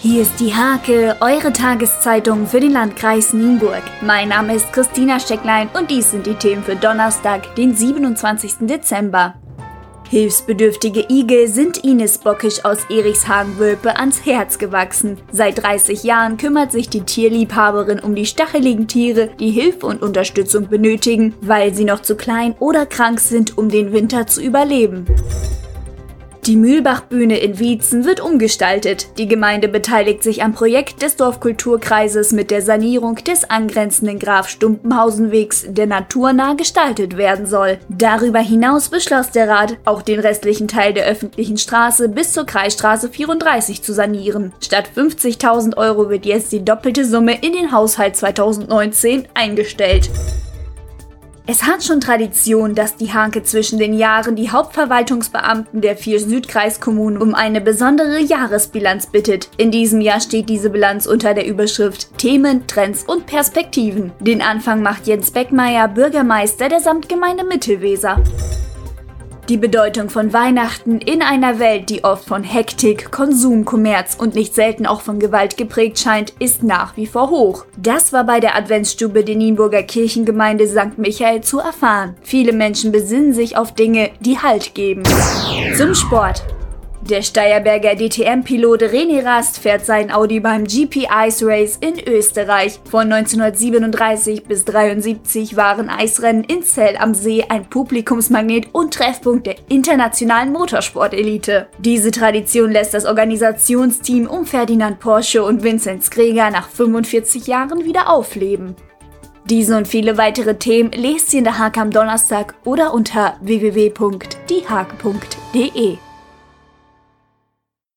Hier ist die Hake, eure Tageszeitung für den Landkreis Nienburg. Mein Name ist Christina Stecklein und dies sind die Themen für Donnerstag, den 27. Dezember. Hilfsbedürftige Igel sind Ines Bockisch aus Erichshagen-Wölpe ans Herz gewachsen. Seit 30 Jahren kümmert sich die Tierliebhaberin um die stacheligen Tiere, die Hilfe und Unterstützung benötigen, weil sie noch zu klein oder krank sind, um den Winter zu überleben. Die Mühlbachbühne in Wietzen wird umgestaltet. Die Gemeinde beteiligt sich am Projekt des Dorfkulturkreises mit der Sanierung des angrenzenden Graf Stumpenhausenwegs, der naturnah gestaltet werden soll. Darüber hinaus beschloss der Rat, auch den restlichen Teil der öffentlichen Straße bis zur Kreisstraße 34 zu sanieren. Statt 50.000 Euro wird jetzt die doppelte Summe in den Haushalt 2019 eingestellt. Es hat schon Tradition, dass die Hanke zwischen den Jahren die Hauptverwaltungsbeamten der vier Südkreiskommunen um eine besondere Jahresbilanz bittet. In diesem Jahr steht diese Bilanz unter der Überschrift Themen, Trends und Perspektiven. Den Anfang macht Jens Beckmeier, Bürgermeister der Samtgemeinde Mittelweser. Die Bedeutung von Weihnachten in einer Welt, die oft von Hektik, Konsum, Kommerz und nicht selten auch von Gewalt geprägt scheint, ist nach wie vor hoch. Das war bei der Adventsstube der Nienburger Kirchengemeinde St. Michael zu erfahren. Viele Menschen besinnen sich auf Dinge, die Halt geben. Zum Sport. Der Steierberger DTM-Pilot René Rast fährt sein Audi beim GP Ice Race in Österreich. Von 1937 bis 1973 waren Eisrennen in Zell am See ein Publikumsmagnet und Treffpunkt der internationalen Motorsportelite. Diese Tradition lässt das Organisationsteam um Ferdinand Porsche und Vincent Skreger nach 45 Jahren wieder aufleben. Diese und viele weitere Themen lest ihr in der Hake am Donnerstag oder unter www.diehake.de.